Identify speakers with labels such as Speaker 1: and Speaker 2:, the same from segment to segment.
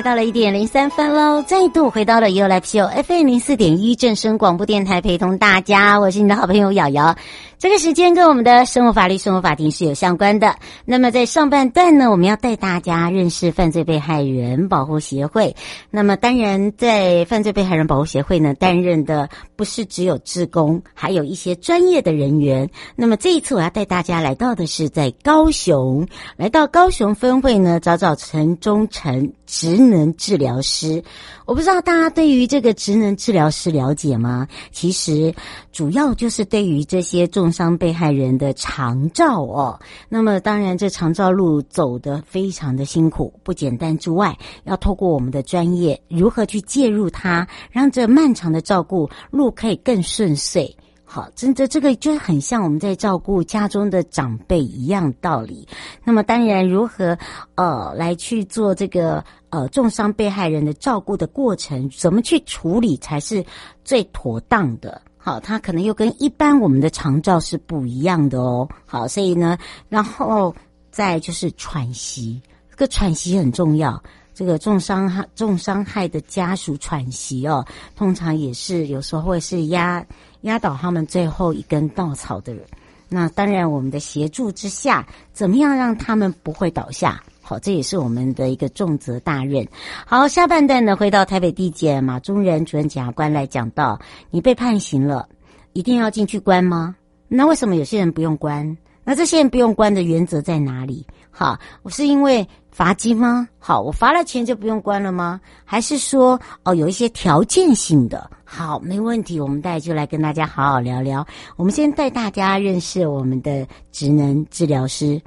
Speaker 1: 来到了一点零三分喽，再度回到了 U L P O FM 零四点一正声广播电台，陪同大家，我是你的好朋友瑶瑶。这个时间跟我们的生活法律、生活法庭是有相关的。那么在上半段呢，我们要带大家认识犯罪被害人保护协会。那么当然，在犯罪被害人保护协会呢，担任的不是只有志工，还有一些专业的人员。那么这一次我要带大家来到的是在高雄，来到高雄分会呢，找找陈忠诚职能治疗师。我不知道大家对于这个职能治疗师了解吗？其实主要就是对于这些重伤被害人的长照哦。那么当然，这长照路走得非常的辛苦，不简单之外，要透过我们的专业，如何去介入它，让这漫长的照顾路可以更顺遂。好，真的这个就很像我们在照顾家中的长辈一样道理。那么当然，如何呃来去做这个呃重伤被害人的照顾的过程，怎么去处理才是最妥当的？好，它可能又跟一般我们的长照是不一样的哦。好，所以呢，然后再就是喘息，这个喘息很重要。这个重伤害重伤害的家属喘息哦，通常也是有时候会是压。压倒他们最后一根稻草的人，那当然我们的协助之下，怎么样让他们不会倒下？好，这也是我们的一个重责大任。好，下半段呢，回到台北地检马中仁主任检察官来讲到，你被判刑了，一定要进去关吗？那为什么有些人不用关？那这些人不用关的原则在哪里？好，我是因为。罚金吗？好，我罚了钱就不用关了吗？还是说哦，有一些条件性的？好，没问题，我们待就来跟大家好好聊聊。我们先带大家认识我们的职能治疗师。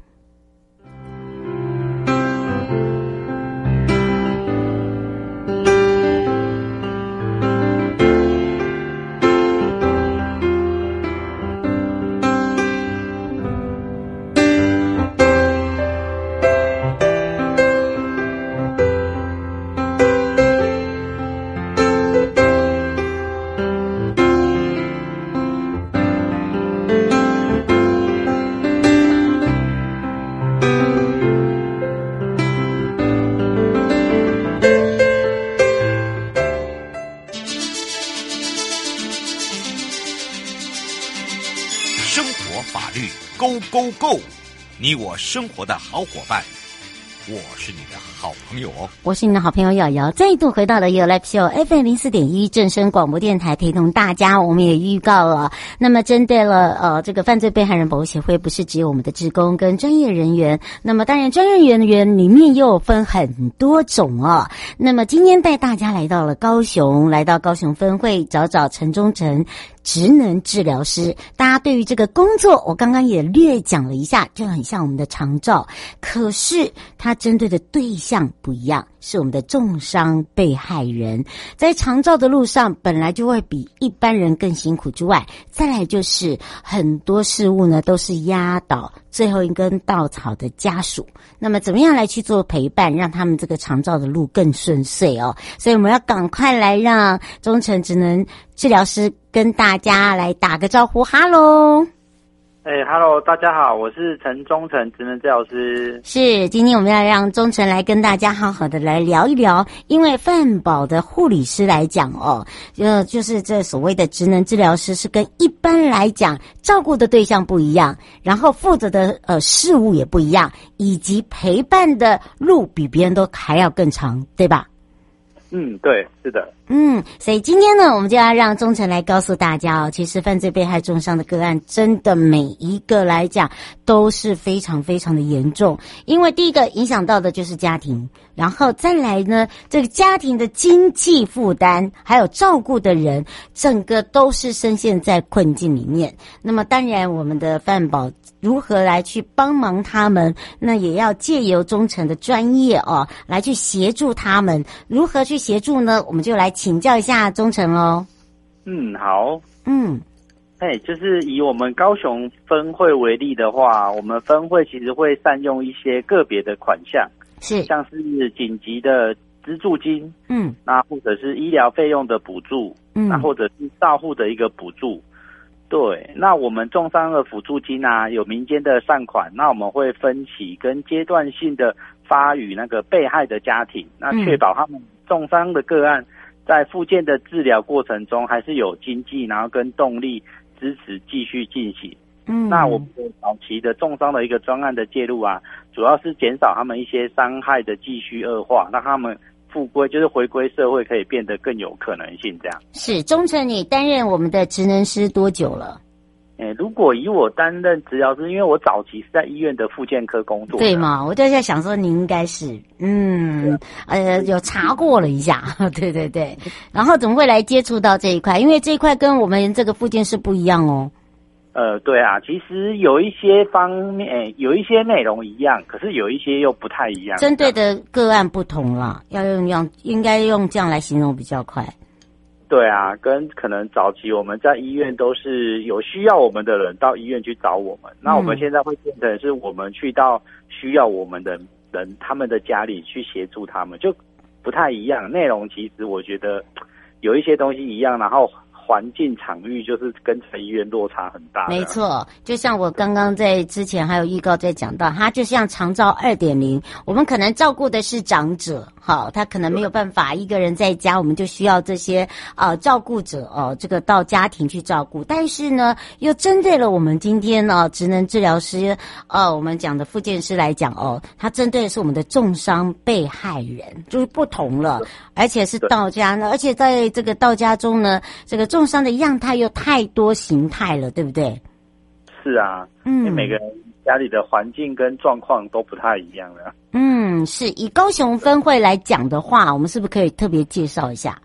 Speaker 2: Go Go Go，你我生活的好伙伴，我是你的好朋友哦。
Speaker 1: 我是你的好朋友瑶瑶，再度回到了 You Live Show FM 零四点一正声广播电台，陪同大家。我们也预告了，那么针对了呃这个犯罪被害人保护协会，不是只有我们的职工跟专业人员，那么当然专业人员里面又分很多种哦。那么今天带大家来到了高雄，来到高雄分会找找陈忠诚。职能治疗师，大家对于这个工作，我刚刚也略讲了一下，就很像我们的长照，可是它针对的对象不一样，是我们的重伤被害人，在长照的路上本来就会比一般人更辛苦之外，再来就是很多事物呢都是压倒最后一根稻草的家属，那么怎么样来去做陪伴，让他们这个长照的路更顺遂哦？所以我们要赶快来让忠诚职能治疗师跟大家来打个招呼，哈喽。
Speaker 3: 哎哈喽，大家好，我是陈忠诚职能治疗师。
Speaker 1: 是，今天我们要让忠诚来跟大家好好的来聊一聊，因为范宝的护理师来讲哦，呃，就是这所谓的职能治疗师是跟一般来讲照顾的对象不一样，然后负责的呃事物也不一样，以及陪伴的路比别人都还要更长，对吧？
Speaker 3: 嗯，对，是的。
Speaker 1: 嗯，所以今天呢，我们就要让忠诚来告诉大家哦，其实犯罪被害重伤的个案，真的每一个来讲都是非常非常的严重。因为第一个影响到的就是家庭，然后再来呢，这个家庭的经济负担，还有照顾的人，整个都是深陷在困境里面。那么当然，我们的犯保如何来去帮忙他们，那也要借由忠诚的专业哦，来去协助他们。如何去协助呢？我们就来。请教一下忠诚哦。
Speaker 3: 嗯，好。
Speaker 1: 嗯，
Speaker 3: 哎，就是以我们高雄分会为例的话，我们分会其实会善用一些个别的款项，
Speaker 1: 是
Speaker 3: 像是紧急的资助金，
Speaker 1: 嗯，
Speaker 3: 那或者是医疗费用的补助，
Speaker 1: 嗯，
Speaker 3: 那或者是照护的一个补助。对，那我们重伤的辅助金啊，有民间的善款，那我们会分期跟阶段性的发予那个被害的家庭，那确保他们重伤的个案。在复健的治疗过程中，还是有经济，然后跟动力支持继续进行。
Speaker 1: 嗯，
Speaker 3: 那我们早期的重伤的一个专案的介入啊，主要是减少他们一些伤害的继续恶化，让他们复归，就是回归社会，可以变得更有可能性。这样
Speaker 1: 是忠诚，你担任我们的职能师多久了？
Speaker 3: 诶，如果以我担任治疗师，因为我早期是在医院的复健科工作，
Speaker 1: 对嘛？我就在想说，你应该是，嗯，呃，有查过了一下，对对对。然后怎么会来接触到这一块？因为这一块跟我们这个复健是不一样哦。
Speaker 3: 呃，对啊，其实有一些方面，有一些内容一样，可是有一些又不太一样。
Speaker 1: 针对的个案不同啦，要用用，应该用这样来形容比较快。
Speaker 3: 对啊，跟可能早期我们在医院都是有需要我们的人到医院去找我们，嗯、那我们现在会变成是我们去到需要我们的人他们的家里去协助他们，就不太一样。内容其实我觉得有一些东西一样，然后。环境场域就是跟在医院落差很大。
Speaker 1: 没错，就像我刚刚在之前还有预告在讲到，它就像长照二点零，我们可能照顾的是长者，好，他可能没有办法一个人在家，我们就需要这些呃照顾者哦、呃，这个到家庭去照顾。但是呢，又针对了我们今天呢，职能治疗师呃，我们讲的复健师来讲哦，他针对的是我们的重伤被害人，就是不同了，而且是到家呢，而且在这个到家中呢，这个。重伤的样态又太多形态了，对不对？
Speaker 3: 是啊，嗯，每个人家里的环境跟状况都不太一样的。
Speaker 1: 嗯，是以高雄分会来讲的话，我们是不是可以特别介绍一下？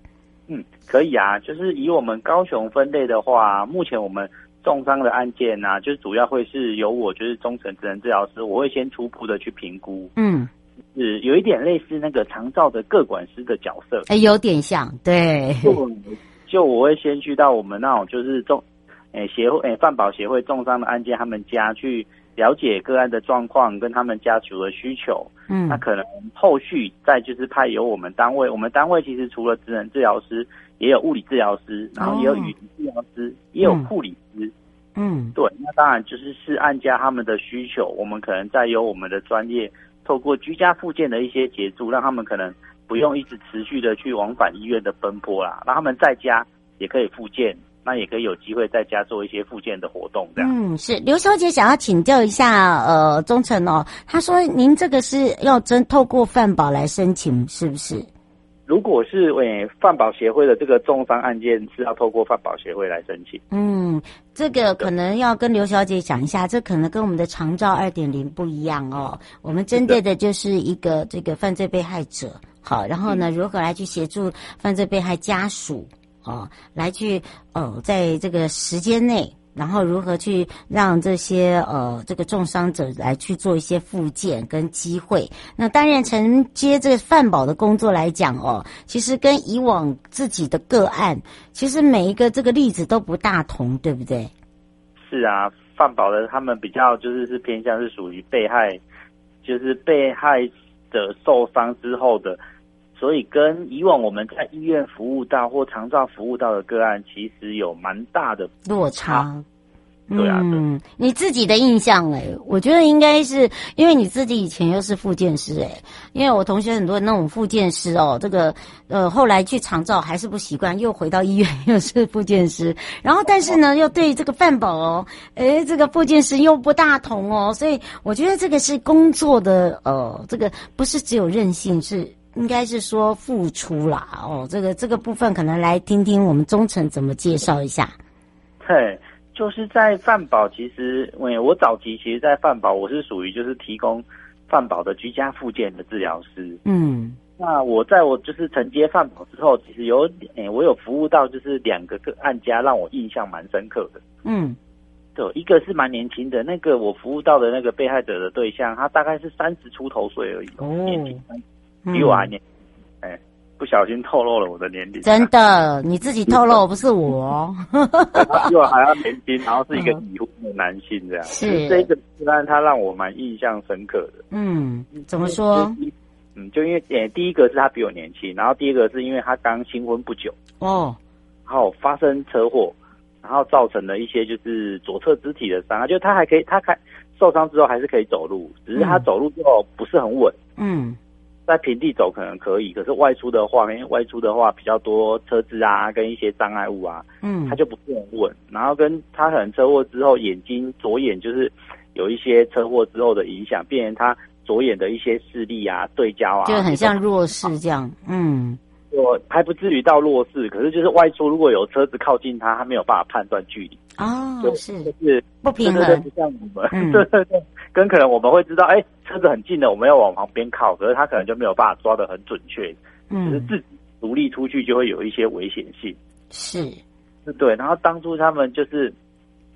Speaker 3: 嗯，可以啊，就是以我们高雄分类的话，目前我们重伤的案件呢、啊，就是主要会是由我，就是忠诚职能治疗师，我会先初步的去评估。嗯，是有一点类似那个长照的各管师的角色，
Speaker 1: 哎，有点像，对。
Speaker 3: 就我会先去到我们那种就是重，诶协会诶饭保协会重伤的案件，他们家去了解个案的状况跟他们家属的需求。嗯，那可能后续再就是派由我们单位，我们单位其实除了职能治疗师，也有物理治疗师，然后也有语言治疗师，也有护理师。嗯，对，那当然就是是按家他们的需求，我们可能再由我们的专业，透过居家附件的一些协助，让他们可能。不用一直持续的去往返医院的奔波啦，让他们在家也可以复健，那也可以有机会在家做一些复健的活动，这样。嗯，
Speaker 1: 是刘小姐想要请教一下，呃，忠诚哦，她说您这个是要真透过饭保来申请，是不是？
Speaker 3: 如果是为饭保协会的这个重伤案件，是要透过饭保协会来申请。
Speaker 1: 嗯，这个可能要跟刘小姐讲一下，这可能跟我们的长照二点零不一样哦。我们针对的就是一个这个犯罪被害者，好，然后呢，如何来去协助犯罪被害家属，哦，来去哦，在这个时间内。然后如何去让这些呃这个重伤者来去做一些复健跟机会？那担任承接这个犯保的工作来讲哦，其实跟以往自己的个案，其实每一个这个例子都不大同，对不对？
Speaker 3: 是啊，饭保的他们比较就是是偏向是属于被害，就是被害者受伤之后的，所以跟以往我们在医院服务到或长照服务到的个案，其实有蛮大的
Speaker 1: 落差。
Speaker 3: 对啊，
Speaker 1: 嗯，你自己的印象哎，我觉得应该是因为你自己以前又是复健师哎，因为我同学很多那种复健师哦，这个呃后来去长照还是不习惯，又回到医院又是复健师，然后但是呢又对这个饭饱哦，诶这个复健师又不大同哦，所以我觉得这个是工作的呃，这个不是只有韧性，是应该是说付出啦。哦，这个这个部分可能来听听我们忠诚怎么介绍一下。
Speaker 3: 对，就是在饭保，其实我我早期其实，在饭保我是属于就是提供饭保的居家附件的治疗师。嗯。那我在我就是承接饭保之后，其实有诶、欸，我有服务到就是两个个案家，让我印象蛮深刻的。嗯，对，一个是蛮年轻的，那个我服务到的那个被害者的对象，他大概是三十出头岁而已，哦，年轻，比我还年。哎、嗯欸，不小心透露了我的年龄。
Speaker 1: 真的，你自己透露，不是我。
Speaker 3: 比我还要年轻，然后是一个已婚的男性，这样。是这个个案，他让我蛮印象深刻的。
Speaker 1: 嗯，怎么说？
Speaker 3: 嗯，就因为诶，第一个是他比我年轻，然后第二个是因为他刚新婚不久哦，然后发生车祸，然后造成了一些就是左侧肢体的伤害，就他还可以，他开受伤之后还是可以走路，只是他走路之后不是很稳。嗯，在平地走可能可以，可是外出的话，因为外出的话比较多车子啊，跟一些障碍物啊，嗯，他就不是很稳。然后跟他可能车祸之后眼睛左眼就是有一些车祸之后的影响，变成他。左眼的一些视力啊，对焦啊，
Speaker 1: 就很像弱视这样。嗯，
Speaker 3: 我还不至于到弱视，可是就是外出如果有车子靠近他，他没有办法判断距离。
Speaker 1: 哦，
Speaker 3: 就是就是
Speaker 1: 不平衡，
Speaker 3: 不像我们。嗯、对对对，跟可能我们会知道，哎、欸，车子很近的，我们要往旁边靠，可是他可能就没有办法抓的很准确。嗯，就是自己独立出去就会有一些危险性。
Speaker 1: 是，
Speaker 3: 是对。然后当初他们就是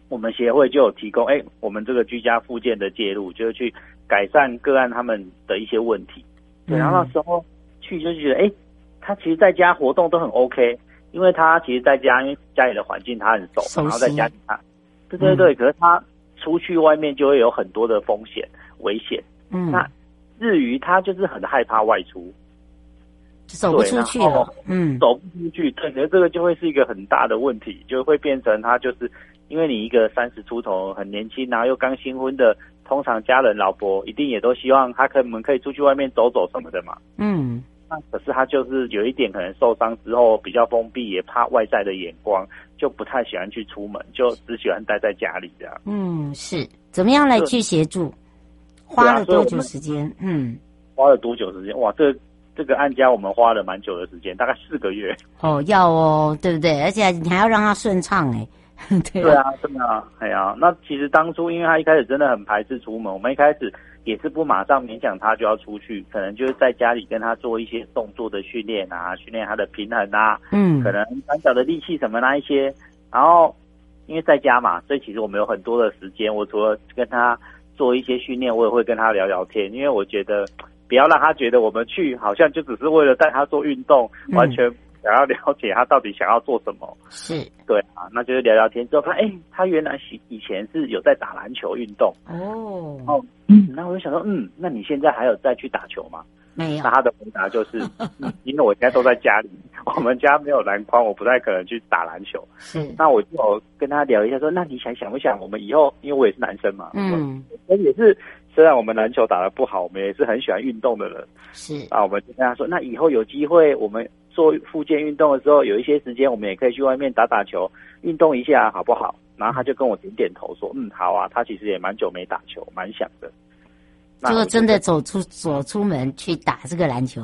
Speaker 3: 我们协会就有提供，哎、欸，我们这个居家附件的介入，就是去。改善个案他们的一些问题，对，然后那时候去就觉得，哎、欸，他其实在家活动都很 OK，因为他其实在家，因为家里的环境他很熟，然后在家里他，对对对，可是他出去外面就会有很多的风险危险，嗯，那至于他就是很害怕外出，
Speaker 1: 走不出去了，嗯，
Speaker 3: 走不出去，对，可能这个就会是一个很大的问题，就会变成他就是因为你一个三十出头很年轻，然后又刚新婚的。通常家人、老婆一定也都希望他可能可以出去外面走走什么的嘛。嗯，那可是他就是有一点可能受伤之后比较封闭，也怕外在的眼光，就不太喜欢去出门，就只喜欢待在家里这样。
Speaker 1: 嗯，是怎么样来去协助？花了多久时间？嗯，
Speaker 3: 花了多久时间？哇，这这个案家我们花了蛮久的时间，大概四个月。
Speaker 1: 哦，要哦，对不对？而且你还要让他顺畅 哎。
Speaker 3: 对啊，真的啊，哎呀，那其实当初因为他一开始真的很排斥出门，我们一开始也是不马上勉强他就要出去，可能就是在家里跟他做一些动作的训练啊，训练他的平衡啊，嗯，可能单脚的力气什么那一些，然后因为在家嘛，所以其实我们有很多的时间，我除了跟他做一些训练，我也会跟他聊聊天，因为我觉得不要让他觉得我们去好像就只是为了带他做运动，嗯、完全。想要了解他到底想要做什么，
Speaker 1: 是
Speaker 3: 对啊，那就是聊聊天之后，他哎，他原来以以前是有在打篮球运动哦，然后嗯，那我就想说，嗯，那你现在还有再去打球吗？
Speaker 1: 没有。
Speaker 3: 那他的回答就是，嗯，因为我现在都在家里，我们家没有篮筐，我不太可能去打篮球。是，那我就跟他聊一下，说，那你想想不想，我们以后，因为我也是男生嘛，嗯，我也是，虽然我们篮球打得不好，我们也是很喜欢运动的人。是，啊我们就跟他说，那以后有机会我们。做复健运动的时候，有一些时间，我们也可以去外面打打球，运动一下，好不好？然后他就跟我点点头，说：“嗯，好啊。”他其实也蛮久没打球，蛮想的。
Speaker 1: 就，就真的走出走出门去打这个篮球。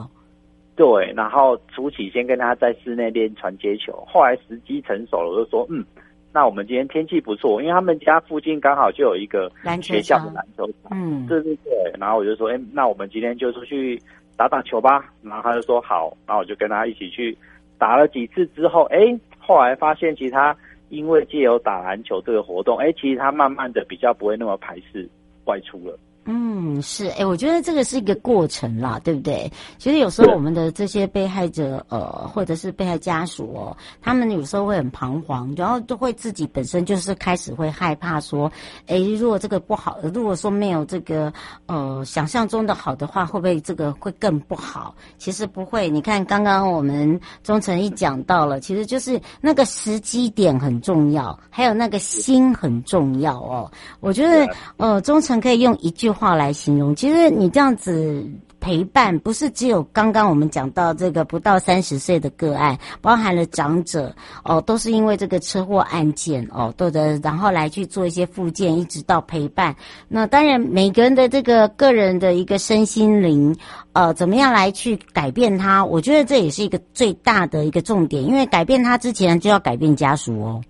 Speaker 3: 对，然后初期先跟他在室内练传接球，后来时机成熟了，我就说：“嗯，那我们今天天气不错，因为他们家附近刚好就有一个学校的篮球场。嗯，对对对。然后我就说：“哎，那我们今天就出去。”打打球吧，然后他就说好，然后我就跟他一起去打了几次之后，哎，后来发现其实他因为借由打篮球这个活动，哎，其实他慢慢的比较不会那么排斥外出了。
Speaker 1: 嗯，是，哎，我觉得这个是一个过程啦，对不对？其实有时候我们的这些被害者，呃，或者是被害家属哦，他们有时候会很彷徨，然后都会自己本身就是开始会害怕说，哎，如果这个不好，如果说没有这个呃想象中的好的话，会不会这个会更不好？其实不会，你看刚刚我们忠诚一讲到了，其实就是那个时机点很重要，还有那个心很重要哦。我觉得呃，忠诚可以用一句话来形容，其实你这样子陪伴，不是只有刚刚我们讲到这个不到三十岁的个案，包含了长者哦，都是因为这个车祸案件哦，都的，然后来去做一些复健，一直到陪伴。那当然，每个人的这个个人的一个身心灵，呃，怎么样来去改变他？我觉得这也是一个最大的一个重点，因为改变他之前就要改变家属哦。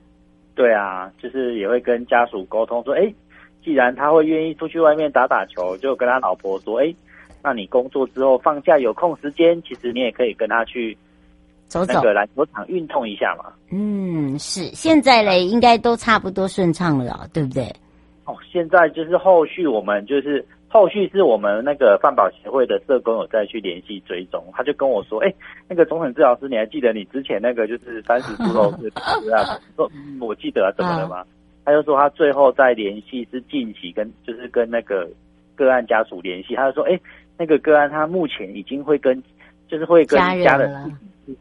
Speaker 3: 对啊，就是也会跟家属沟通说，哎，既然他会愿意出去外面打打球，就跟他老婆说，哎，那你工作之后放假有空时间，其实你也可以跟他去走走，那个篮球场运动一下嘛。
Speaker 1: 嗯，是，现在嘞，应该都差不多顺畅了，对不对？
Speaker 3: 哦，现在就是后续我们就是。后续是我们那个饭保协会的社工有再去联系追踪，他就跟我说：“哎、欸，那个终成治疗师，你还记得你之前那个就是三十出头是是啊？” 说：“我记得啊，怎么了吗？”他就说他最后再联系是近期跟就是跟那个个案家属联系，他就说：“哎、欸，那个个案他目前已经会跟就是会跟家人。”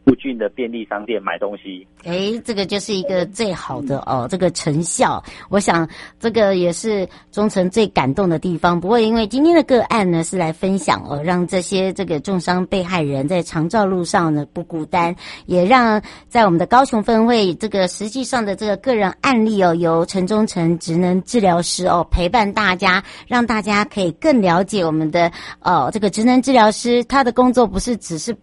Speaker 3: 附近的便利商店买东西，
Speaker 1: 哎，这个就是一个最好的哦，这个成效，我想这个也是忠诚最感动的地方。不过，因为今天的个案呢是来分享哦，让这些这个重伤被害人在长照路上呢不孤单，也让在我们的高雄分会这个实际上的这个个人案例哦，由陈忠诚职能治疗师哦陪伴大家，让大家可以更了解我们的哦这个职能治疗师他的工作不是只是。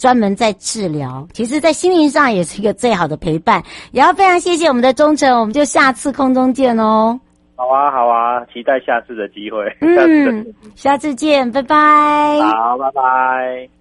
Speaker 1: 专门在治疗，其实，在心灵上也是一个最好的陪伴。也要非常谢谢我们的忠诚，我们就下次空中见哦。
Speaker 3: 好啊，好啊，期待下次的机会。
Speaker 1: 嗯，下次见，拜拜。
Speaker 3: 好，拜拜。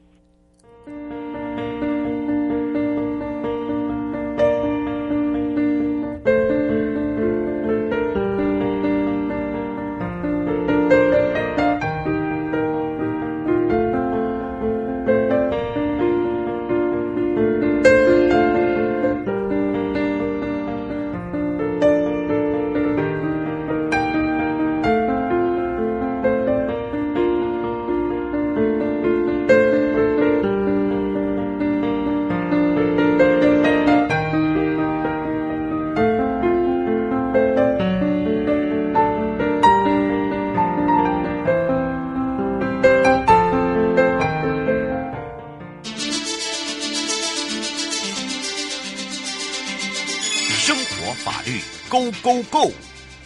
Speaker 2: Go Go，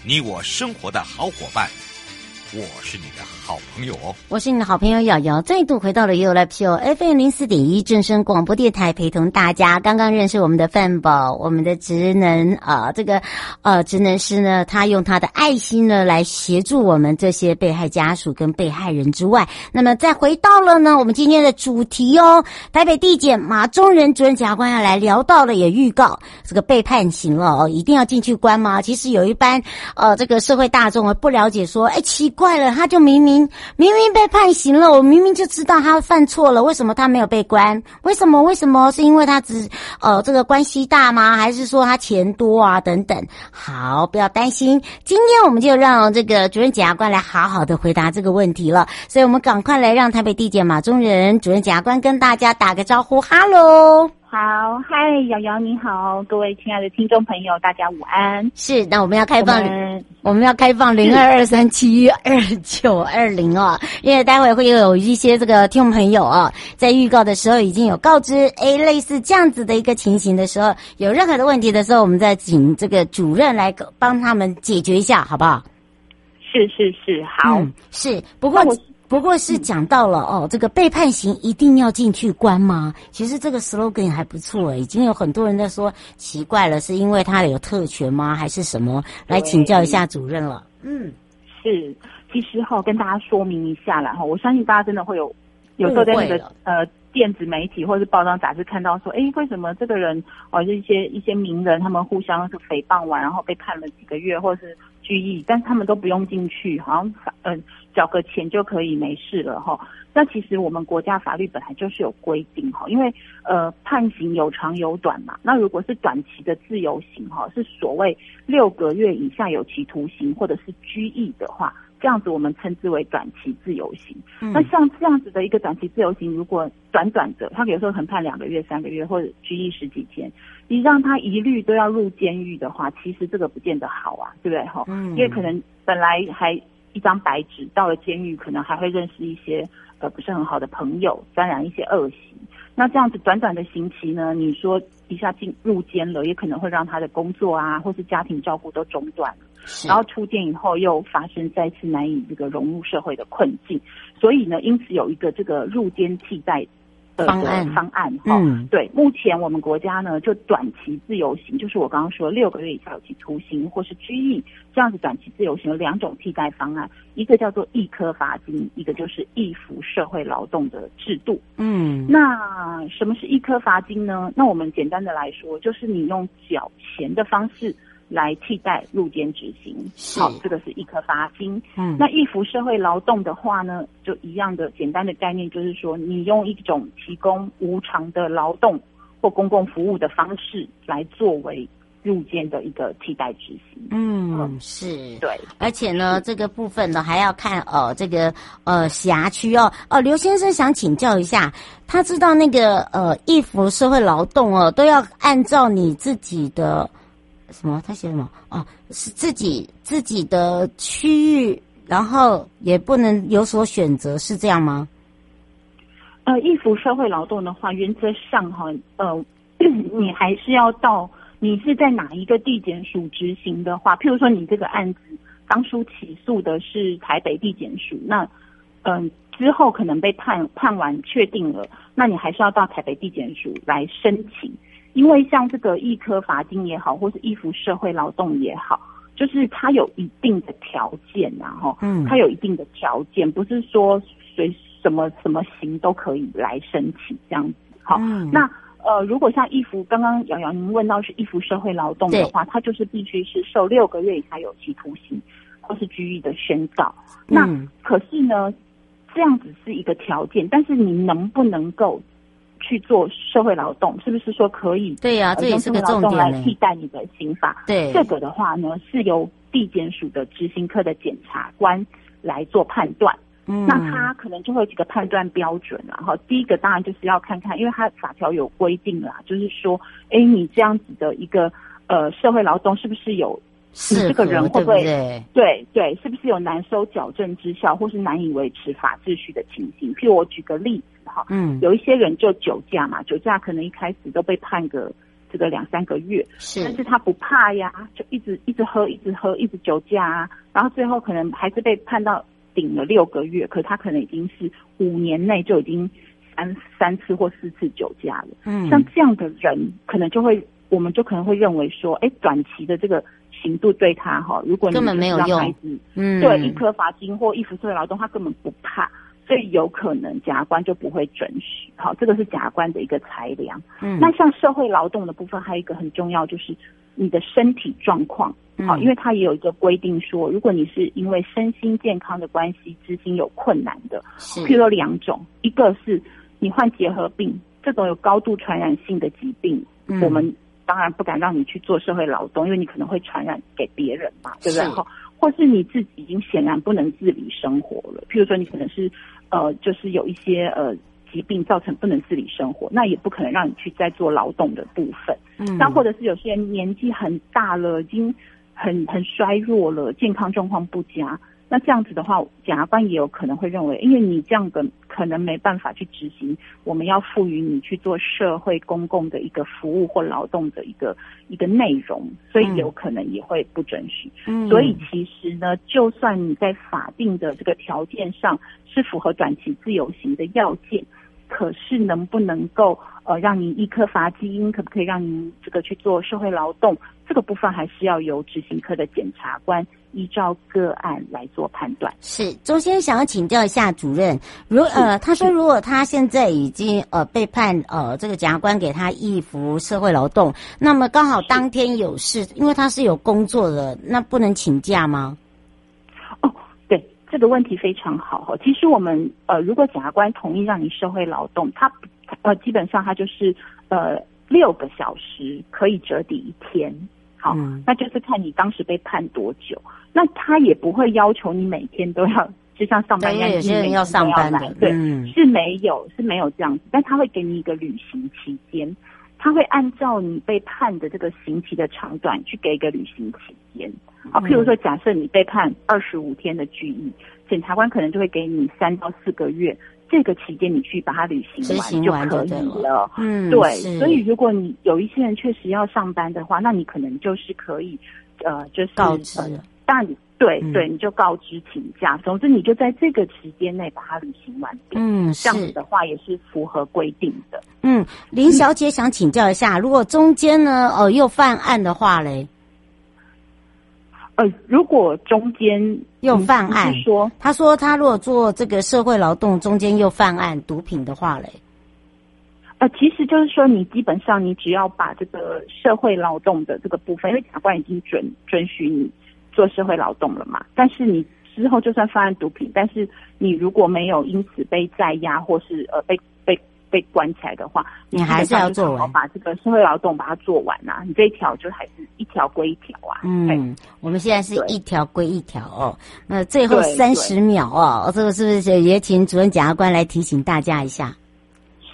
Speaker 2: 你我生活的好伙伴，我是你的朋友，
Speaker 1: 我是你的好朋友瑶瑶，再度回到了 You Live Show FM 零四点一正声广播电台，陪同大家。刚刚认识我们的范宝，我们的职能啊、呃，这个呃职能师呢，他用他的爱心呢来协助我们这些被害家属跟被害人之外，那么再回到了呢我们今天的主题哦，台北地检马中仁主任检察官要来聊到了，也预告这个被判刑了哦，一定要进去关吗？其实有一般呃这个社会大众啊不了解说，哎奇怪了，他就明明明明。被判刑了，我明明就知道他犯错了，为什么他没有被关？为什么？为什么？是因为他只呃这个关系大吗？还是说他钱多啊？等等。好，不要担心，今天我们就让这个主任检察官来好好的回答这个问题了。所以我们赶快来让台北地检马中仁主任检察官跟大家打个招呼，哈喽。
Speaker 4: 好，嗨，瑶瑶你好，各位亲爱的听众朋友，大家午安。
Speaker 1: 是，那我们要开放，我们，我们要开放零二二三七二九二零哦，因为待会会有一些这个听众朋友啊，在预告的时候已经有告知，哎，类似这样子的一个情形的时候，有任何的问题的时候，我们再请这个主任来帮他们解决一下，好不好？
Speaker 4: 是是是，好，
Speaker 1: 嗯、是，不过。不过是讲到了哦，这个被判刑一定要进去关吗？其实这个 slogan 还不错，已经有很多人在说，奇怪了，是因为他有特权吗？还是什么？来请教一下主任了。嗯，
Speaker 4: 是，其实哈，跟大家说明一下啦哈，我相信大家真的会有，有时候在那个呃电子媒体或者是报章杂志看到说，哎，为什么这个人哦，就一些一些名人他们互相是诽谤完，然后被判了几个月，或者是。拘役，但是他们都不用进去，好像嗯缴个钱就可以没事了哈。那其实我们国家法律本来就是有规定哈，因为呃判刑有长有短嘛。那如果是短期的自由刑哈，是所谓六个月以下有期徒刑或者是拘役的话，这样子我们称之为短期自由刑。嗯、那像这样子的一个短期自由刑，如果短短的，他有时候可能判两个月、三个月或者拘役十几天。你让他一律都要入监狱的话，其实这个不见得好啊，对不对？哈，嗯，因为可能本来还一张白纸，到了监狱可能还会认识一些呃不是很好的朋友，沾染一些恶习。那这样子短短的刑期呢，你说一下进入监了，也可能会让他的工作啊，或是家庭照顾都中断了。然后出监以后又发生再次难以这个融入社会的困境，所以呢，因此有一个这个入监替代。的方案方案哈，嗯，对，目前我们国家呢，就短期自由行，就是我刚刚说六个月以下有期徒刑或是拘役这样子短期自由行有两种替代方案，一个叫做一科罚金，一个就是一服社会劳动的制度。嗯，那什么是一科罚金呢？那我们简单的来说，就是你用缴钱的方式。来替代入监执行，好，这个是一颗罚金。嗯，那一服社会劳动的话呢，就一样的简单的概念，就是说你用一种提供无偿的劳动或公共服务的方式来作为入监的一个替代执行。
Speaker 1: 嗯，是
Speaker 4: 对，
Speaker 1: 而且呢，这个部分呢还要看呃这个呃辖区哦。哦，刘先生想请教一下，他知道那个呃易服社会劳动哦，都要按照你自己的。什么？他写什么？哦，是自己自己的区域，然后也不能有所选择，是这样吗？
Speaker 4: 呃，易服社会劳动的话，原则上哈，呃，你还是要到你是在哪一个地检署执行的话，譬如说你这个案子当初起诉的是台北地检署，那嗯、之后可能被判判完确定了，那你还是要到台北地检署来申请。因为像这个易科罚金也好，或是易服社会劳动也好，就是它有一定的条件，然后，嗯，它有一定的条件，不是说随什么什么刑都可以来申请这样子。好，嗯、那呃，如果像易服，刚刚瑶瑶您问到是易服社会劳动的话，它就是必须是受六个月以下有期徒刑或是拘役的宣告。嗯、那可是呢，这样子是一个条件，但是你能不能够？去做社会劳动，是不是说可以？
Speaker 1: 对呀、啊，这也是个重点。
Speaker 4: 来替代你的刑法。
Speaker 1: 对，
Speaker 4: 这个的话呢，是由地检署的执行科的检察官来做判断。嗯，那他可能就会有几个判断标准。然后第一个当然就是要看看，因为他法条有规定啦，就是说，哎，你这样子的一个呃社会劳动是不是有？你这个人会不会？对对，对，是不是有难收矫正之效，或是难以维持法秩序的情形？譬如我举个例。好，嗯，有一些人就酒驾嘛，酒驾可能一开始都被判个这个两三个月，是，但是他不怕呀，就一直一直喝，一直喝，一直酒驾啊，然后最后可能还是被判到顶了六个月，可是他可能已经是五年内就已经三三次或四次酒驾了，嗯，像这样的人，可能就会，我们就可能会认为说，哎，短期的这个刑度对他哈，如果你
Speaker 1: 根本没有用，
Speaker 4: 嗯，对，一颗罚金或一服社会劳动，他根本不怕。所以有可能检察官就不会准许，好，这个是检察官的一个裁量。嗯，那像社会劳动的部分，还有一个很重要，就是你的身体状况，好，因为它也有一个规定说，如果你是因为身心健康的关系资金有困难的，是，譬如说两种，一个是你患结核病这种有高度传染性的疾病，嗯，我们当然不敢让你去做社会劳动，因为你可能会传染给别人嘛，对不对？哈，或是你自己已经显然不能自理生活了，譬如说你可能是。呃，就是有一些呃疾病造成不能自理生活，那也不可能让你去再做劳动的部分。嗯，那或者是有些人年纪很大了，已经很很衰弱了，健康状况不佳。那这样子的话，检察官也有可能会认为，因为你这样的可能没办法去执行，我们要赋予你去做社会公共的一个服务或劳动的一个一个内容，所以有可能也会不准许。嗯，所以其实呢，就算你在法定的这个条件上是符合短期自由行的要件，可是能不能够呃让你易科罚金，可不可以让您这个去做社会劳动，这个部分还是要由执行科的检察官。依照个案来做判断。
Speaker 1: 是，周先生想要请教一下主任，如呃，他说如果他现在已经呃被判呃这个检察官给他易服社会劳动，那么刚好当天有事，因为他是有工作的，那不能请假吗？
Speaker 4: 哦，对，这个问题非常好哈。其实我们呃，如果检察官同意让你社会劳动，他呃基本上他就是呃六个小时可以折抵一天。好，那就是看你当时被判多久。那他也不会要求你每天都要，就像上班一样，
Speaker 1: 有些人要上班的，
Speaker 4: 对，嗯、是没有是没有这样子，但他会给你一个履行期间，他会按照你被判的这个刑期的长短去给一个履行期间。啊，譬如说，假设你被判二十五天的拘役，检察官可能就会给你三到四个月。这个期间你去把它履行完就可以了。
Speaker 1: 嗯，
Speaker 4: 对。所以如果你有一些人确实要上班的话，那你可能就是可以，呃，就是
Speaker 1: 告知。
Speaker 4: 但对对，你就告知请假。总之，你就在这个期间内把它履行完毕。
Speaker 1: 嗯，
Speaker 4: 这样子的话也是符合规定的。
Speaker 1: 嗯，林小姐想请教一下，如果中间呢，呃，又犯案的话嘞？
Speaker 4: 呃，如果中间
Speaker 1: 又犯案，
Speaker 4: 是说
Speaker 1: 他说他如果做这个社会劳动，中间又犯案毒品的话嘞？
Speaker 4: 呃，其实就是说，你基本上你只要把这个社会劳动的这个部分，因为法官已经准准许你做社会劳动了嘛，但是你之后就算犯案毒品，但是你如果没有因此被在押或是呃被。被关起来的话，
Speaker 1: 你还是要做完，
Speaker 4: 把这个社会劳动把它做完啊！你这一条就还是一条归一条啊。
Speaker 1: 嗯，我们现在是一条归一条哦。那最后三十秒哦，这个是不是也请主任检察官来提醒大家一下？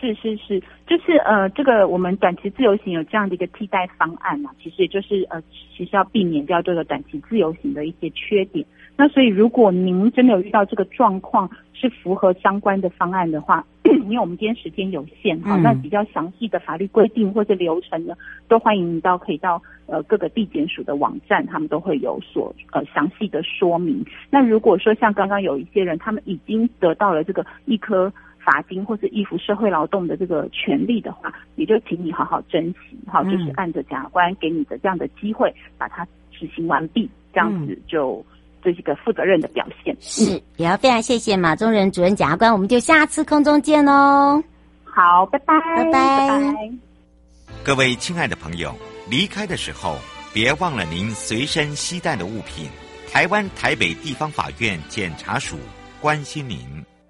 Speaker 4: 是是是，就是呃，这个我们短期自由行有这样的一个替代方案嘛，其实也就是呃，其实要避免掉这个短期自由行的一些缺点。那所以，如果您真的有遇到这个状况，是符合相关的方案的话，因为我们今天时间有限哈，那比较详细的法律规定或者流程呢，都欢迎您到可以到呃各个地检署的网站，他们都会有所呃详细的说明。那如果说像刚刚有一些人，他们已经得到了这个易科罚金或者依附社会劳动的这个权利的话，也就请你好好珍惜，好，就是按着检察官给你的这样的机会，把它执行完毕，这样子就。这是一个负责任的表现，
Speaker 1: 是，也要非常谢谢马宗仁主任检察官，我们就下次空中见喽。
Speaker 4: 好，拜拜，
Speaker 1: 拜拜，拜拜。
Speaker 2: 各位亲爱的朋友，离开的时候别忘了您随身携带的物品。台湾台北地方法院检察署关心您。